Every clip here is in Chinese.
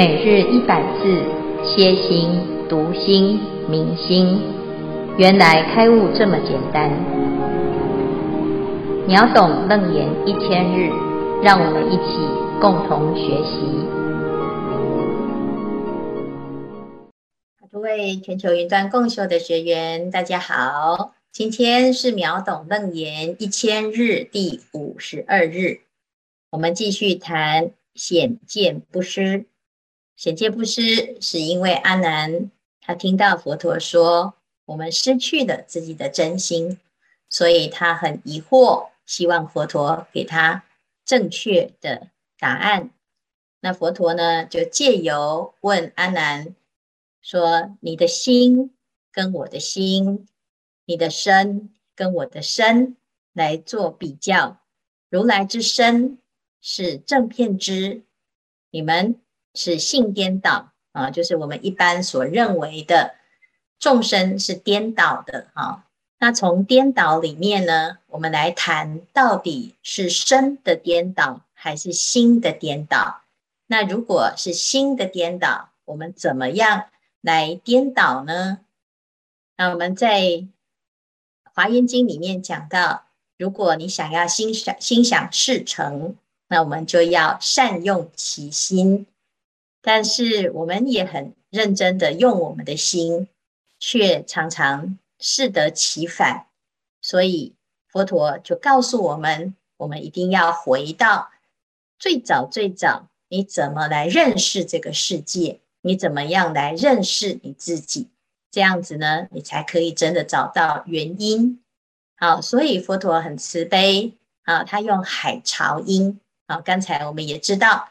每日一百字，歇心、读心、明心，原来开悟这么简单。秒懂楞严一千日，让我们一起共同学习。各位全球云端共修的学员，大家好，今天是秒懂楞严一千日第五十二日，我们继续谈显见不失。显见不失，是因为阿难他听到佛陀说我们失去了自己的真心，所以他很疑惑，希望佛陀给他正确的答案。那佛陀呢，就借由问阿难说：“你的心跟我的心，你的身跟我的身来做比较，如来之身是正片之，你们。”是性颠倒啊，就是我们一般所认为的众生是颠倒的啊。那从颠倒里面呢，我们来谈到底是身的颠倒还是心的颠倒？那如果是心的颠倒，我们怎么样来颠倒呢？那我们在《华严经》里面讲到，如果你想要心想心想事成，那我们就要善用其心。但是我们也很认真的用我们的心，却常常适得其反。所以佛陀就告诉我们，我们一定要回到最早最早，你怎么来认识这个世界？你怎么样来认识你自己？这样子呢，你才可以真的找到原因。好，所以佛陀很慈悲啊，他用海潮音。好，刚才我们也知道。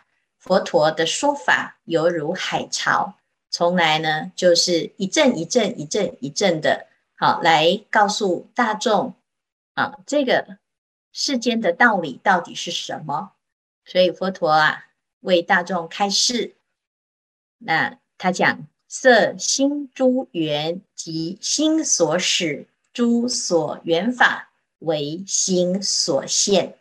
佛陀的说法犹如海潮，从来呢就是一阵一阵一阵一阵的，好来告诉大众啊，这个世间的道理到底是什么？所以佛陀啊为大众开示，那他讲色心诸缘及心所使诸所缘法为心所现，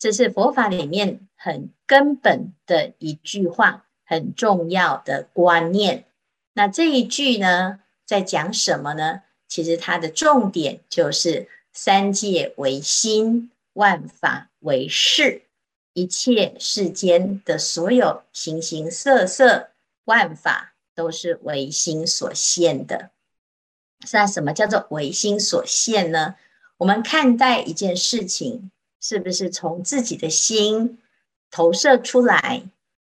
这是佛法里面。很根本的一句话，很重要的观念。那这一句呢，在讲什么呢？其实它的重点就是三界为心，万法为识，一切世间的所有形形色色万法都是唯心所现的。那什么叫做唯心所现呢？我们看待一件事情，是不是从自己的心？投射出来，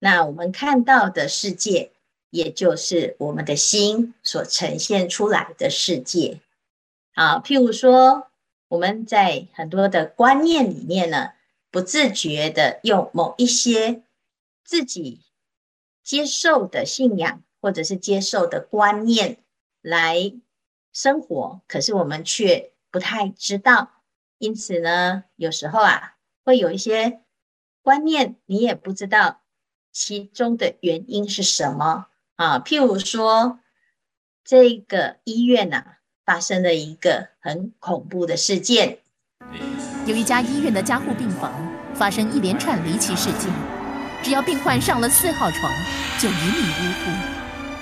那我们看到的世界，也就是我们的心所呈现出来的世界。啊，譬如说，我们在很多的观念里面呢，不自觉的用某一些自己接受的信仰，或者是接受的观念来生活，可是我们却不太知道。因此呢，有时候啊，会有一些。观念你也不知道其中的原因是什么啊？譬如说，这个医院呐、啊，发生了一个很恐怖的事件。有一家医院的加护病房发生一连串离奇事件，只要病患上了四号床，就一命呜呼。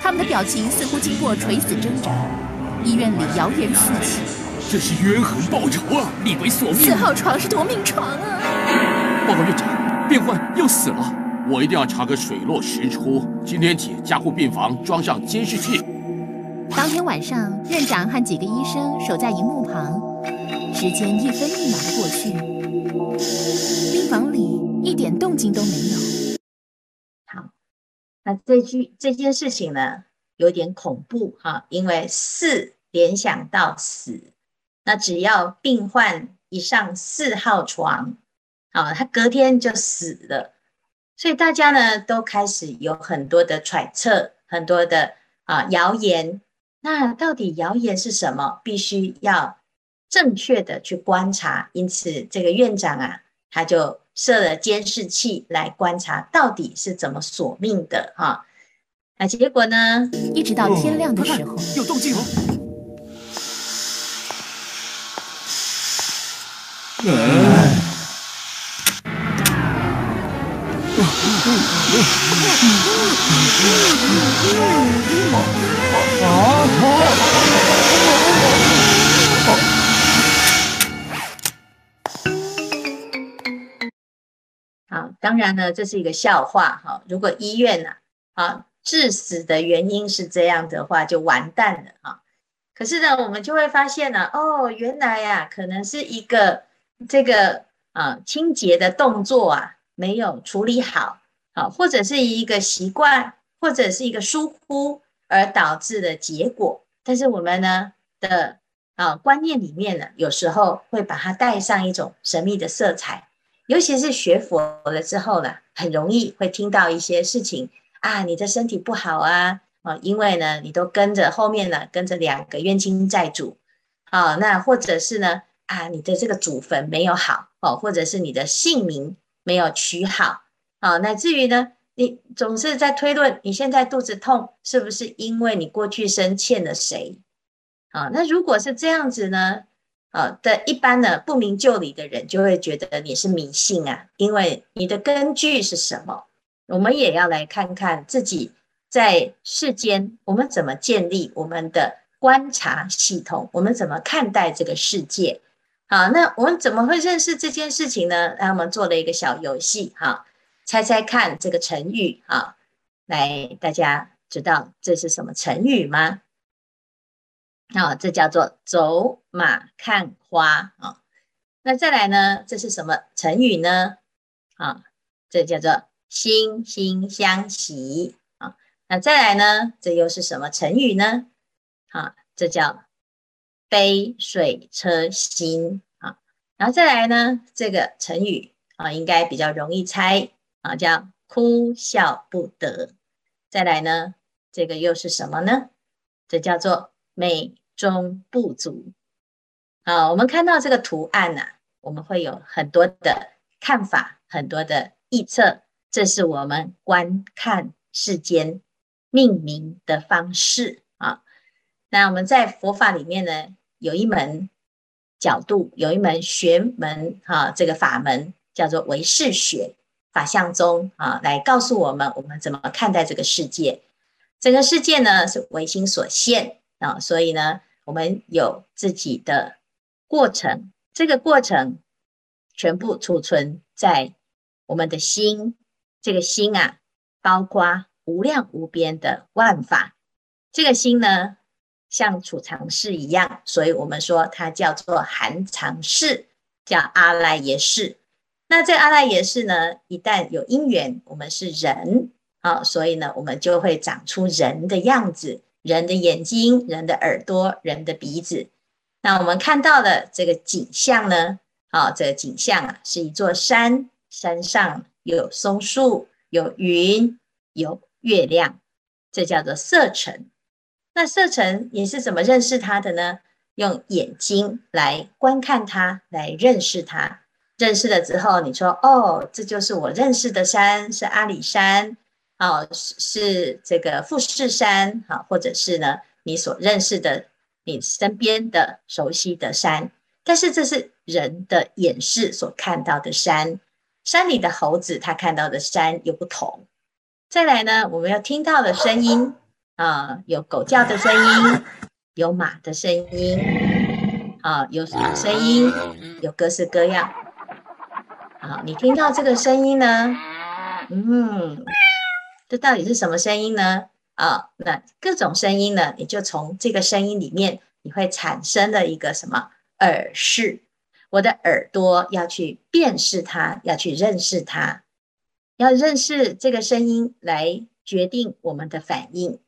他们的表情似乎经过垂死挣扎。医院里谣言四起，这是冤魂报仇啊！立为索命。四号床是夺命床啊！报告院长。病患又死了，我一定要查个水落石出。今天起，加护病房装上监视器。当天晚上，院长和几个医生守在荧幕旁，时间一分一秒的过去，病房里一点动静都没有。好，那这句这件事情呢，有点恐怖哈，因为四联想到死，那只要病患一上四号床。啊，他隔天就死了，所以大家呢都开始有很多的揣测，很多的啊谣言。那到底谣言是什么？必须要正确的去观察。因此，这个院长啊，他就设了监视器来观察，到底是怎么索命的哈。那结果呢？一直到天亮的时候，有动静哦。嗯。好，当然呢，这是一个笑话哈。如果医院呢，啊，致死的原因是这样的话，就完蛋了哈。可是呢，我们就会发现呢，哦，原来呀，可能是一个这个啊清洁的动作啊没有处理好，啊，或者是一个习惯，或者是一个疏忽而导致的结果。但是我们呢的啊观念里面呢，有时候会把它带上一种神秘的色彩，尤其是学佛了之后呢，很容易会听到一些事情啊，你的身体不好啊。啊，因为呢，你都跟着后面呢，跟着两个冤亲债主，啊，那或者是呢，啊，你的这个祖坟没有好，哦，或者是你的姓名没有取好，啊，乃至于呢，你总是在推论，你现在肚子痛是不是因为你过去生欠了谁？啊，那如果是这样子呢，啊的一般呢不明就里的人就会觉得你是迷信啊，因为你的根据是什么？我们也要来看看自己。在世间，我们怎么建立我们的观察系统？我们怎么看待这个世界？好，那我们怎么会认识这件事情呢？那我们做了一个小游戏，哈，猜猜看这个成语，啊，来，大家知道这是什么成语吗？啊，这叫做走马看花啊。那再来呢？这是什么成语呢？啊，这叫做惺惺相惜。那再来呢？这又是什么成语呢？啊，这叫杯水车薪啊。然后再来呢？这个成语啊，应该比较容易猜啊，叫哭笑不得。再来呢？这个又是什么呢？这叫做美中不足。啊，我们看到这个图案呢，啊，我们会有很多的看法，很多的臆测。这是我们观看世间。命名的方式啊，那我们在佛法里面呢，有一门角度，有一门学门啊，这个法门叫做唯识学法相中啊，来告诉我们我们怎么看待这个世界。整个世界呢是唯心所现啊，所以呢，我们有自己的过程，这个过程全部储存在我们的心，这个心啊，包括。无量无边的万法，这个心呢，像储藏室一样，所以我们说它叫做含藏室，叫阿赖耶识。那这阿赖耶识呢，一旦有因缘，我们是人啊，所以呢，我们就会长出人的样子，人的眼睛，人的耳朵，人的鼻子。那我们看到的这个景象呢，啊，这个景象啊，是一座山，山上有松树，有云，有。月亮，这叫做色尘。那色尘你是怎么认识它的呢？用眼睛来观看它，来认识它。认识了之后，你说：“哦，这就是我认识的山，是阿里山，哦，是是这个富士山，好，或者是呢，你所认识的，你身边的熟悉的山。但是这是人的眼识所看到的山，山里的猴子他看到的山又不同。”再来呢，我们要听到的声音啊，有狗叫的声音，有马的声音，啊，有什么声音？有各式各样。好，你听到这个声音呢？嗯，这到底是什么声音呢？啊，那各种声音呢，你就从这个声音里面，你会产生了一个什么耳识？我的耳朵要去辨识它，要去认识它。要认识这个声音来决定我们的反应。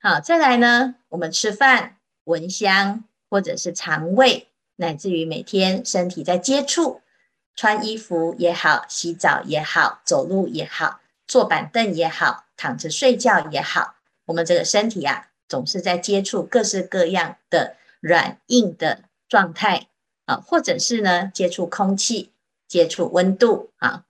好，再来呢，我们吃饭闻香，或者是肠胃，乃至于每天身体在接触，穿衣服也好，洗澡也好，走路也好，坐板凳也好，躺着睡觉也好，我们这个身体啊，总是在接触各式各样的软硬的状态啊，或者是呢，接触空气，接触温度啊。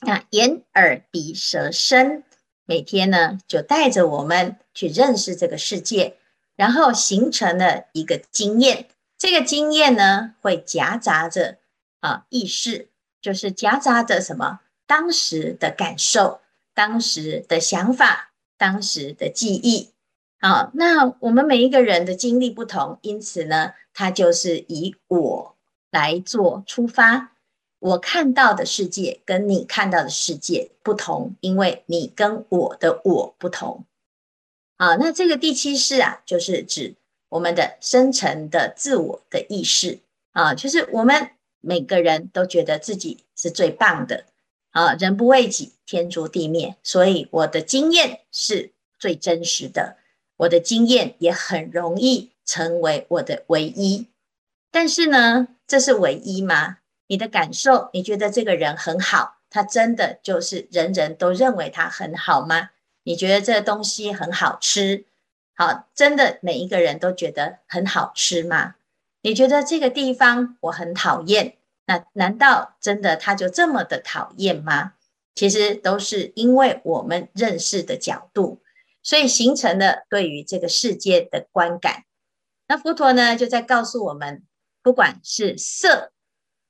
那眼、耳、鼻、舌、身，每天呢就带着我们去认识这个世界，然后形成了一个经验。这个经验呢会夹杂着啊意识，就是夹杂着什么当时的感受，当时的想法、当时的记忆。好，那我们每一个人的经历不同，因此呢，它就是以我来做出发。我看到的世界跟你看到的世界不同，因为你跟我的我不同。好，那这个第七式啊，就是指我们的深层的自我的意识啊，就是我们每个人都觉得自己是最棒的啊，人不为己，天诛地灭，所以我的经验是最真实的。我的经验也很容易成为我的唯一，但是呢，这是唯一吗？你的感受，你觉得这个人很好，他真的就是人人都认为他很好吗？你觉得这东西很好吃，好，真的每一个人都觉得很好吃吗？你觉得这个地方我很讨厌，那难道真的他就这么的讨厌吗？其实都是因为我们认识的角度。所以形成了对于这个世界的观感。那佛陀呢，就在告诉我们，不管是色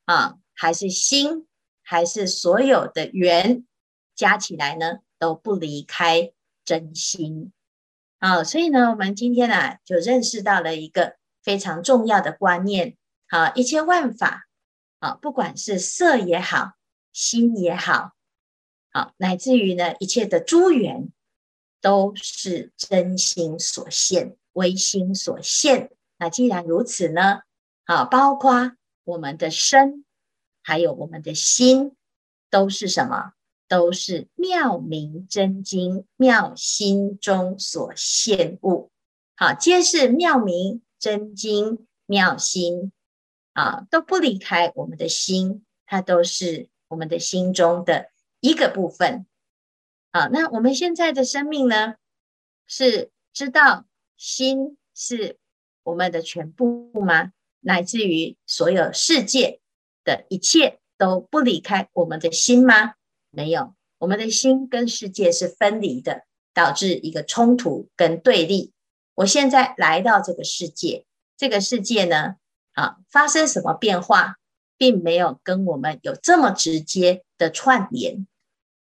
啊，还是心，还是所有的缘，加起来呢，都不离开真心。啊，所以呢，我们今天呢，就认识到了一个非常重要的观念。啊，一切万法啊，不管是色也好，心也好，啊，乃至于呢，一切的诸缘。都是真心所现，唯心所现。那既然如此呢？啊，包括我们的身，还有我们的心，都是什么？都是妙明真经、妙心中所现物。好，皆是妙明真经、妙心啊，都不离开我们的心，它都是我们的心中的一个部分。好，那我们现在的生命呢，是知道心是我们的全部吗？乃至于所有世界的一切都不离开我们的心吗？没有，我们的心跟世界是分离的，导致一个冲突跟对立。我现在来到这个世界，这个世界呢，啊，发生什么变化，并没有跟我们有这么直接的串联。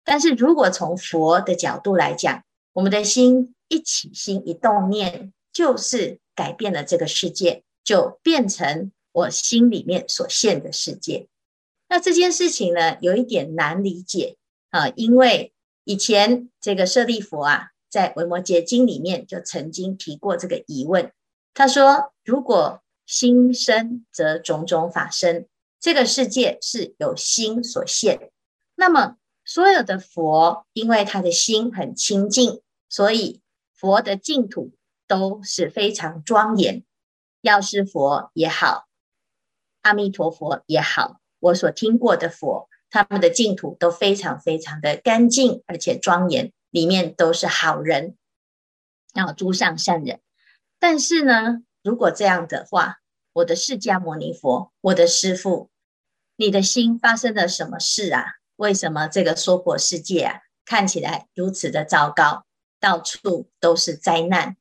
但是如果从佛的角度来讲，我们的心一起心一动念，就是改变了这个世界，就变成我心里面所现的世界。那这件事情呢，有一点难理解啊，因为以前这个舍利弗啊，在《维摩诘经》里面就曾经提过这个疑问。他说：“如果心生，则种种法生，这个世界是由心所现，那么。”所有的佛，因为他的心很清净，所以佛的净土都是非常庄严。药师佛也好，阿弥陀佛也好，我所听过的佛，他们的净土都非常非常的干净，而且庄严，里面都是好人，然后诸上善人。但是呢，如果这样的话，我的释迦牟尼佛，我的师父，你的心发生了什么事啊？为什么这个娑婆世界啊，看起来如此的糟糕，到处都是灾难，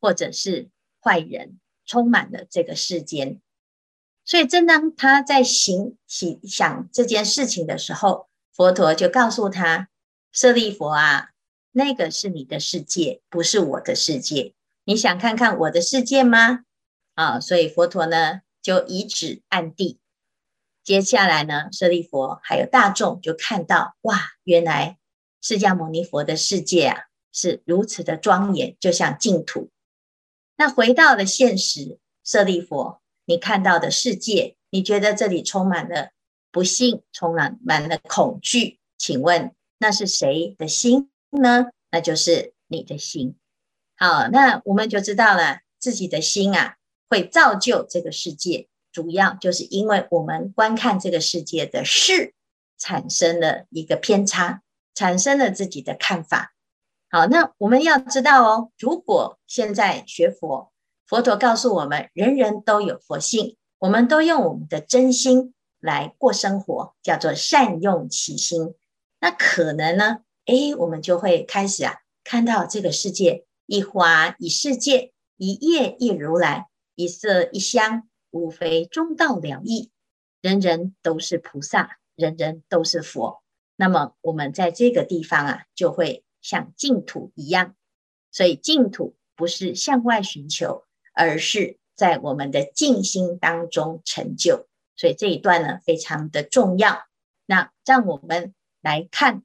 或者是坏人，充满了这个世间。所以，正当他在行起想这件事情的时候，佛陀就告诉他：“舍利弗啊，那个是你的世界，不是我的世界。你想看看我的世界吗？”啊，所以佛陀呢，就以指暗地。接下来呢，舍利佛还有大众就看到，哇，原来释迦牟尼佛的世界啊是如此的庄严，就像净土。那回到了现实，舍利佛，你看到的世界，你觉得这里充满了不幸，充满满了恐惧？请问那是谁的心呢？那就是你的心。好，那我们就知道了，自己的心啊会造就这个世界。主要就是因为我们观看这个世界的事，产生了一个偏差，产生了自己的看法。好，那我们要知道哦，如果现在学佛，佛陀告诉我们，人人都有佛性，我们都用我们的真心来过生活，叫做善用其心。那可能呢，诶，我们就会开始啊，看到这个世界，一花一世界，一叶一如来，一色一香。无非中道两义，人人都是菩萨，人人都是佛。那么我们在这个地方啊，就会像净土一样。所以净土不是向外寻求，而是在我们的静心当中成就。所以这一段呢，非常的重要。那让我们来看，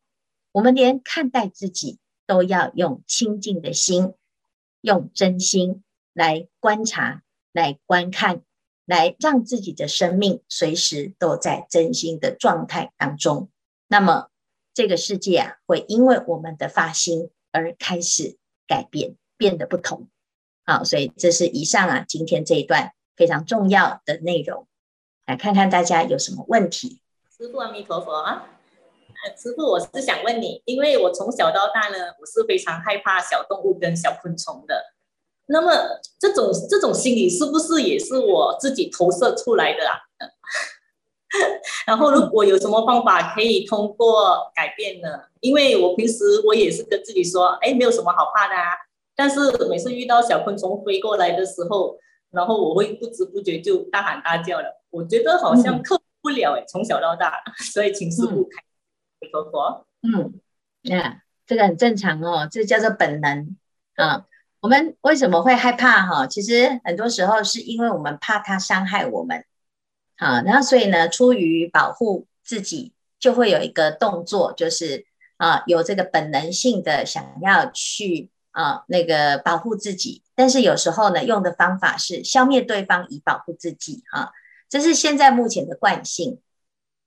我们连看待自己都要用清净的心，用真心来观察、来观看、来让自己的生命随时都在真心的状态当中。那么，这个世界啊，会因为我们的发心而开始改变，变得不同。好，所以这是以上啊，今天这一段非常重要的内容。来看看大家有什么问题。师父阿弥陀佛！师傅，我是想问你，因为我从小到大呢，我是非常害怕小动物跟小昆虫的。那么这种这种心理是不是也是我自己投射出来的啊？然后如果有什么方法可以通过改变呢？因为我平时我也是跟自己说，哎，没有什么好怕的啊。但是每次遇到小昆虫飞过来的时候，然后我会不知不觉就大喊大叫了。我觉得好像克服不了哎，从小到大，所以请师傅开说说。嗯，那这个很正常哦，这叫做本能啊。我们为什么会害怕哈？其实很多时候是因为我们怕它伤害我们。好，然后所以呢，出于保护自己，就会有一个动作，就是啊，有这个本能性的想要去啊那个保护自己。但是有时候呢，用的方法是消灭对方以保护自己哈。这是现在目前的惯性。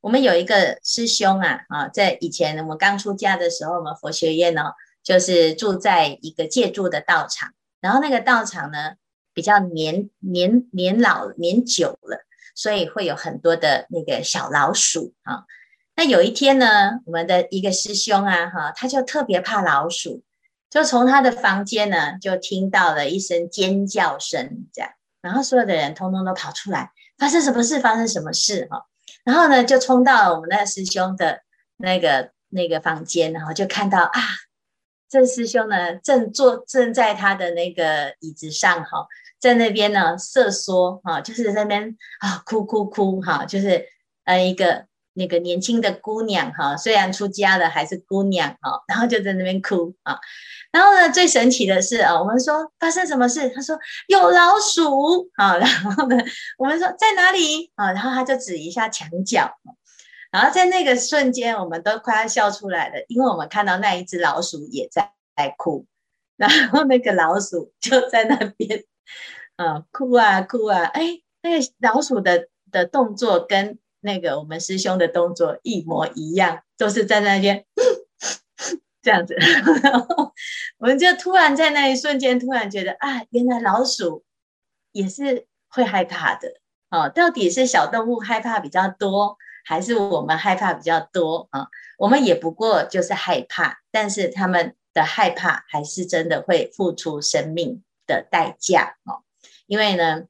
我们有一个师兄啊啊，在以前我们刚出家的时候，我们佛学院呢，就是住在一个借住的道场，然后那个道场呢比较年年年老年久了，所以会有很多的那个小老鼠啊。那有一天呢，我们的一个师兄啊哈，他就特别怕老鼠，就从他的房间呢就听到了一声尖叫声，这样，然后所有的人通通都跑出来。发生什么事？发生什么事？哈，然后呢，就冲到了我们那个师兄的那个那个房间，然后就看到啊，这师兄呢正坐正在他的那个椅子上，哈，在那边呢瑟缩，哈，就是在那边啊哭哭哭，哈，就是呃一个那个年轻的姑娘，哈，虽然出家了还是姑娘，哈，然后就在那边哭啊。然后呢，最神奇的是啊，我们说发生什么事？他说有老鼠啊。然后呢，我们说在哪里啊？然后他就指一下墙角。然后在那个瞬间，我们都快要笑出来了，因为我们看到那一只老鼠也在在哭。然后那个老鼠就在那边啊哭啊哭啊！哎，那个老鼠的的动作跟那个我们师兄的动作一模一样，都是站在那边。这样子，然后我们就突然在那一瞬间，突然觉得啊，原来老鼠也是会害怕的啊！到底是小动物害怕比较多，还是我们害怕比较多啊？我们也不过就是害怕，但是他们的害怕还是真的会付出生命的代价哦。因为呢，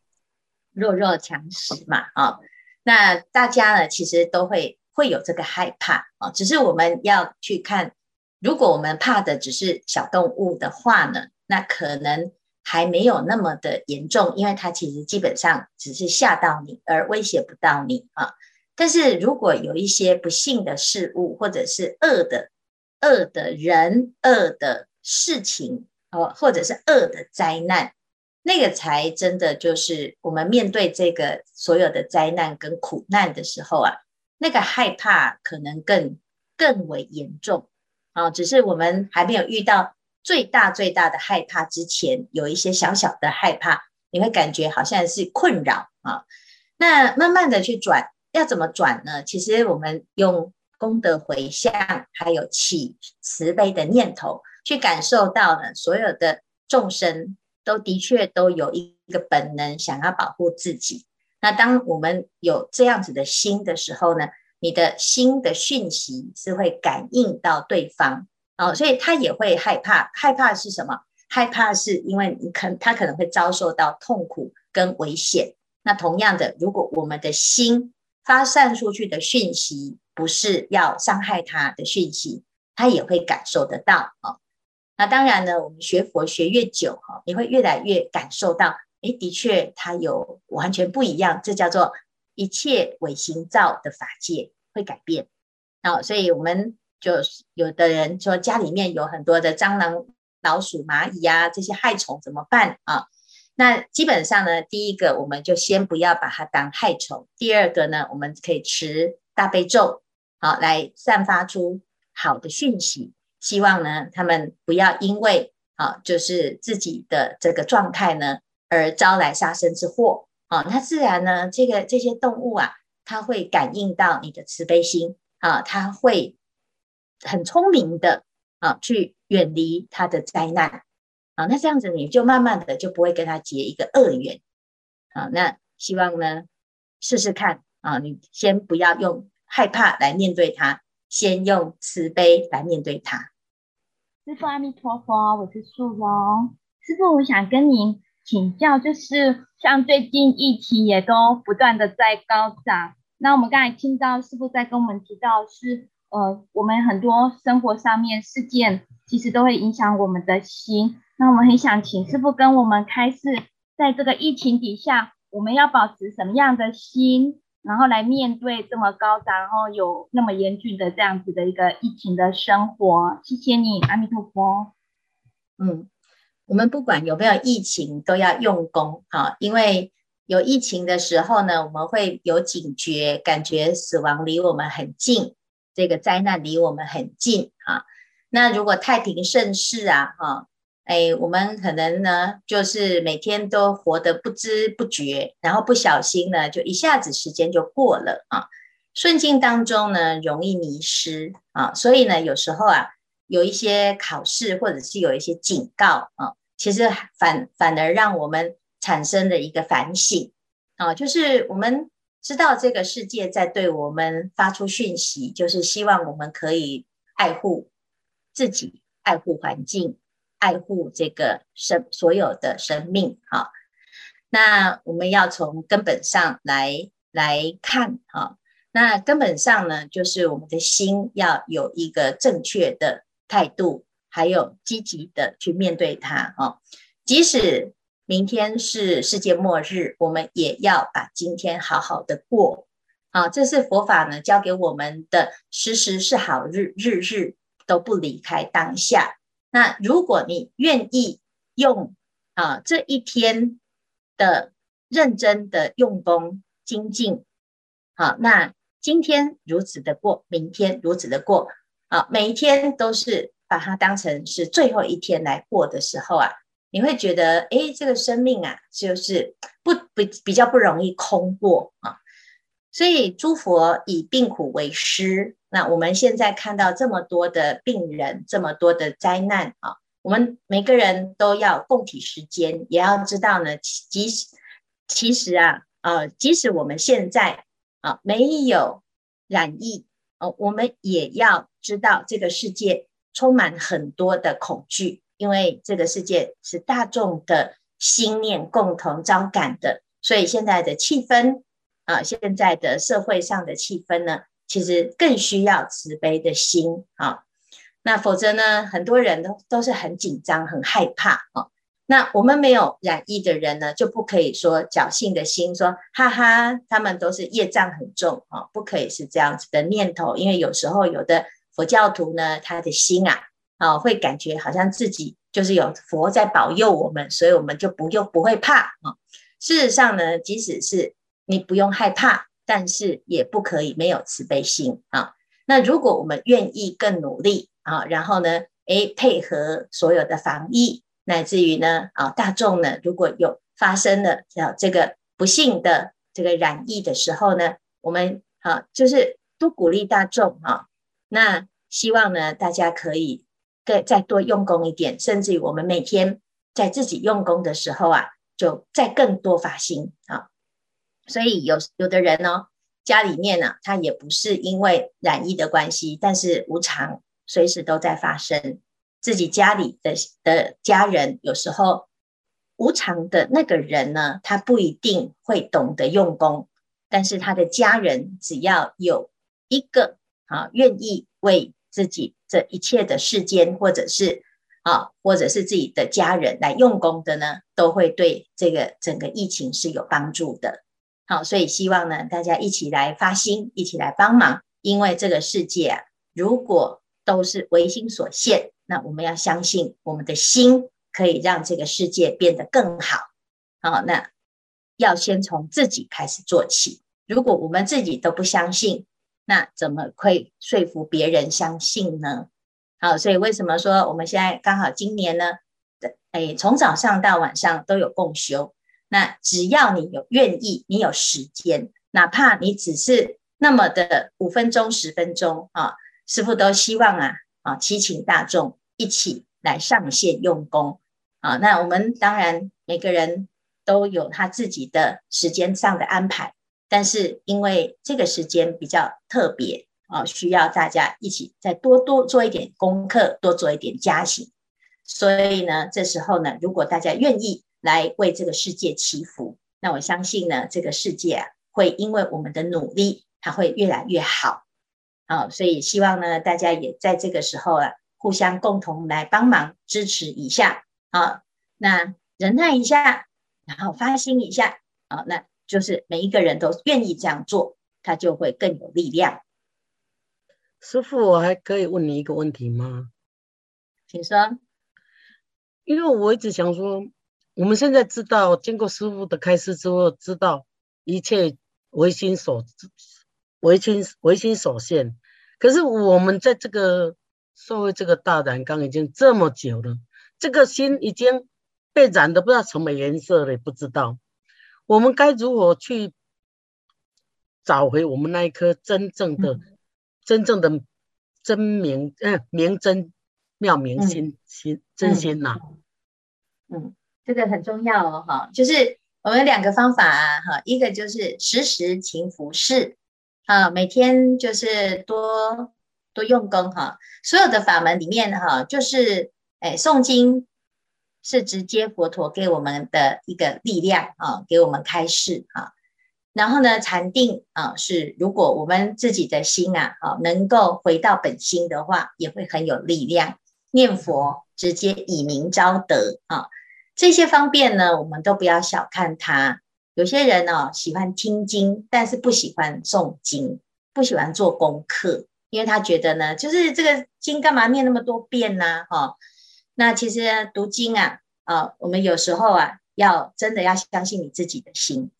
弱肉强食嘛啊，那大家呢其实都会会有这个害怕啊，只是我们要去看。如果我们怕的只是小动物的话呢，那可能还没有那么的严重，因为它其实基本上只是吓到你，而威胁不到你啊。但是如果有一些不幸的事物，或者是恶的、恶的人、恶的事情，哦，或者是恶的灾难，那个才真的就是我们面对这个所有的灾难跟苦难的时候啊，那个害怕可能更更为严重。啊，只是我们还没有遇到最大最大的害怕之前，有一些小小的害怕，你会感觉好像是困扰啊。那慢慢的去转，要怎么转呢？其实我们用功德回向，还有起慈悲的念头，去感受到呢，所有的众生都的确都有一个本能，想要保护自己。那当我们有这样子的心的时候呢，你的心的讯息是会感应到对方哦，所以他也会害怕。害怕是什么？害怕是因为你可他可能会遭受到痛苦跟危险。那同样的，如果我们的心发散出去的讯息不是要伤害他的讯息，他也会感受得到哦。那当然呢，我们学佛学越久哈，你会越来越感受到，诶，的确他有完全不一样。这叫做。一切唯心造的法界会改变，好，所以我们就有的人说家里面有很多的蟑螂、老鼠、蚂蚁、啊，这些害虫怎么办啊？那基本上呢，第一个我们就先不要把它当害虫。第二个呢，我们可以持大悲咒，好来散发出好的讯息，希望呢他们不要因为啊就是自己的这个状态呢而招来杀身之祸。啊，那自然呢，这个这些动物啊，它会感应到你的慈悲心啊，它会很聪明的啊去远离它的灾难。啊，那这样子你就慢慢的就不会跟它结一个恶缘。啊，那希望呢试试看啊，你先不要用害怕来面对它，先用慈悲来面对它。师父阿弥陀佛，我是素荣。师父，我想跟您请教，就是像最近疫情也都不断的在高涨，那我们刚才听到师傅在跟我们提到是，呃，我们很多生活上面事件其实都会影响我们的心。那我们很想请师傅跟我们开示，在这个疫情底下，我们要保持什么样的心，然后来面对这么高涨，然后有那么严峻的这样子的一个疫情的生活。谢谢你，阿弥陀佛。嗯，我们不管有没有疫情，都要用功哈，因为有疫情的时候呢，我们会有警觉，感觉死亡离我们很近，这个灾难离我们很近啊。那如果太平盛世啊，哈。哎，我们可能呢，就是每天都活得不知不觉，然后不小心呢，就一下子时间就过了啊。顺境当中呢，容易迷失啊，所以呢，有时候啊，有一些考试或者是有一些警告啊，其实反反而让我们产生了一个反省啊，就是我们知道这个世界在对我们发出讯息，就是希望我们可以爱护自己，爱护环境。爱护这个生所有的生命，哈，那我们要从根本上来来看，哈，那根本上呢，就是我们的心要有一个正确的态度，还有积极的去面对它，啊，即使明天是世界末日，我们也要把今天好好的过，啊，这是佛法呢教给我们的，时时是好日，日日都不离开当下。那如果你愿意用啊这一天的认真的用功精进，好，那今天如此的过，明天如此的过，啊，每一天都是把它当成是最后一天来过的时候啊，你会觉得，诶，这个生命啊，就是不比比较不容易空过啊。所以诸佛以病苦为师。那我们现在看到这么多的病人，这么多的灾难啊，我们每个人都要共体时艰，也要知道呢，即使其实啊，呃，即使我们现在啊没有染疫哦，我们也要知道这个世界充满很多的恐惧，因为这个世界是大众的心念共同招感的，所以现在的气氛啊，现在的社会上的气氛呢。其实更需要慈悲的心啊，那否则呢，很多人都都是很紧张、很害怕啊。那我们没有染疫的人呢，就不可以说侥幸的心，说哈哈，他们都是业障很重啊，不可以是这样子的念头。因为有时候有的佛教徒呢，他的心啊，啊，会感觉好像自己就是有佛在保佑我们，所以我们就不用不会怕啊。事实上呢，即使是你不用害怕。但是也不可以没有慈悲心啊！那如果我们愿意更努力啊，然后呢，诶，配合所有的防疫，乃至于呢，啊，大众呢，如果有发生了啊这个不幸的这个染疫的时候呢，我们啊，就是多鼓励大众啊，那希望呢，大家可以更再多用功一点，甚至于我们每天在自己用功的时候啊，就再更多发心啊。所以有有的人呢、家里面呢、啊，他也不是因为染疫的关系，但是无常随时都在发生。自己家里的的家人，有时候无常的那个人呢，他不一定会懂得用功，但是他的家人只要有一个啊，愿意为自己这一切的世间，或者是啊，或者是自己的家人来用功的呢，都会对这个整个疫情是有帮助的。好，所以希望呢，大家一起来发心，一起来帮忙。因为这个世界啊，如果都是唯心所现。那我们要相信，我们的心可以让这个世界变得更好。好，那要先从自己开始做起。如果我们自己都不相信，那怎么会说服别人相信呢？好，所以为什么说我们现在刚好今年呢？哎，从早上到晚上都有共修。那只要你有愿意，你有时间，哪怕你只是那么的五分钟、十分钟啊，师傅都希望啊啊，祈请大众一起来上线用功啊。那我们当然每个人都有他自己的时间上的安排，但是因为这个时间比较特别啊，需要大家一起再多多做一点功课，多做一点加行。所以呢，这时候呢，如果大家愿意。来为这个世界祈福，那我相信呢，这个世界啊，会因为我们的努力，它会越来越好。啊，所以希望呢，大家也在这个时候啊，互相共同来帮忙支持一下。啊，那忍耐一下，然后发心一下。好，那就是每一个人都愿意这样做，他就会更有力量。师傅，我还可以问你一个问题吗？请说。因为我一直想说。我们现在知道，经过师傅的开示之后，知道一切唯心所唯心唯心所现。可是我们在这个社会这个大染缸已经这么久了，这个心已经被染的不知道什么颜色了，也不知道我们该如何去找回我们那一颗真正的、嗯、真正的真明嗯明真妙明心、嗯、心真心呐、啊，嗯。嗯这个很重要哦，哈，就是我们有两个方法啊，哈，一个就是时时勤拂拭，啊，每天就是多多用功哈。所有的法门里面哈，就是哎，诵经是直接佛陀给我们的一个力量啊，给我们开示啊。然后呢，禅定啊，是如果我们自己的心啊，啊，能够回到本心的话，也会很有力量。念佛直接以明招德啊。这些方便呢，我们都不要小看它。有些人、哦，喜欢听经，但是不喜欢诵经，不喜欢做功课，因为他觉得呢，就是这个经干嘛念那么多遍呢？哈，那其实读经啊，啊，我们有时候啊，要真的要相信你自己的心，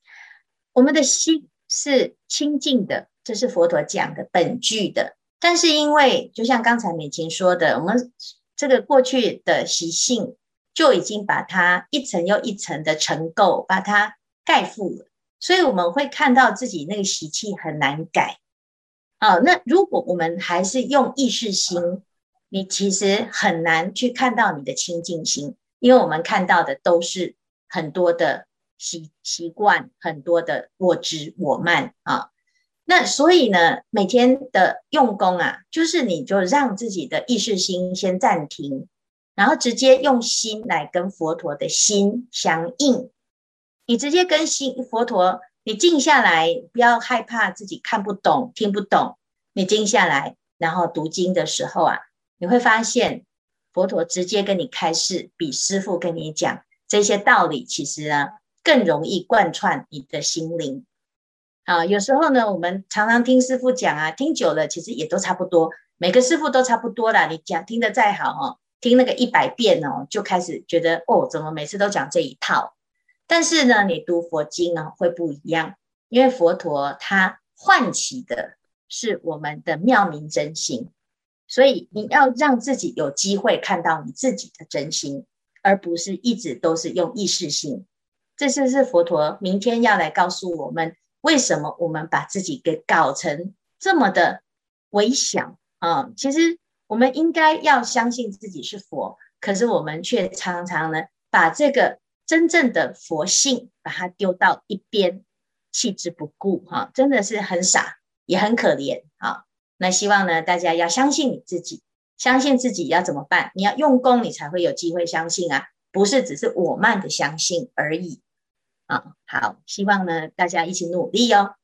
我们的心是清净的，这是佛陀讲的本具的。但是因为就像刚才美琴说的，我们这个过去的习性。就已经把它一层又一层的尘垢把它盖覆了，所以我们会看到自己那个习气很难改。啊，那如果我们还是用意识心，你其实很难去看到你的清净心，因为我们看到的都是很多的习习惯，很多的我执我慢啊。那所以呢，每天的用功啊，就是你就让自己的意识心先暂停。然后直接用心来跟佛陀的心相应，你直接跟心佛陀，你静下来，不要害怕自己看不懂、听不懂，你静下来，然后读经的时候啊，你会发现佛陀直接跟你开示，比师父跟你讲这些道理，其实呢更容易贯穿你的心灵。啊，有时候呢，我们常常听师父讲啊，听久了其实也都差不多，每个师父都差不多啦。你讲听得再好哦。听那个一百遍哦，就开始觉得哦，怎么每次都讲这一套？但是呢，你读佛经啊，会不一样，因为佛陀他唤起的是我们的妙明真心，所以你要让自己有机会看到你自己的真心，而不是一直都是用意识心。这就是佛陀明天要来告诉我们，为什么我们把自己给搞成这么的微小啊？其实。我们应该要相信自己是佛，可是我们却常常呢，把这个真正的佛性把它丢到一边，弃之不顾，哈，真的是很傻，也很可怜，啊。那希望呢，大家要相信你自己，相信自己要怎么办？你要用功，你才会有机会相信啊，不是只是我慢的相信而已，啊。好，希望呢，大家一起努力哦。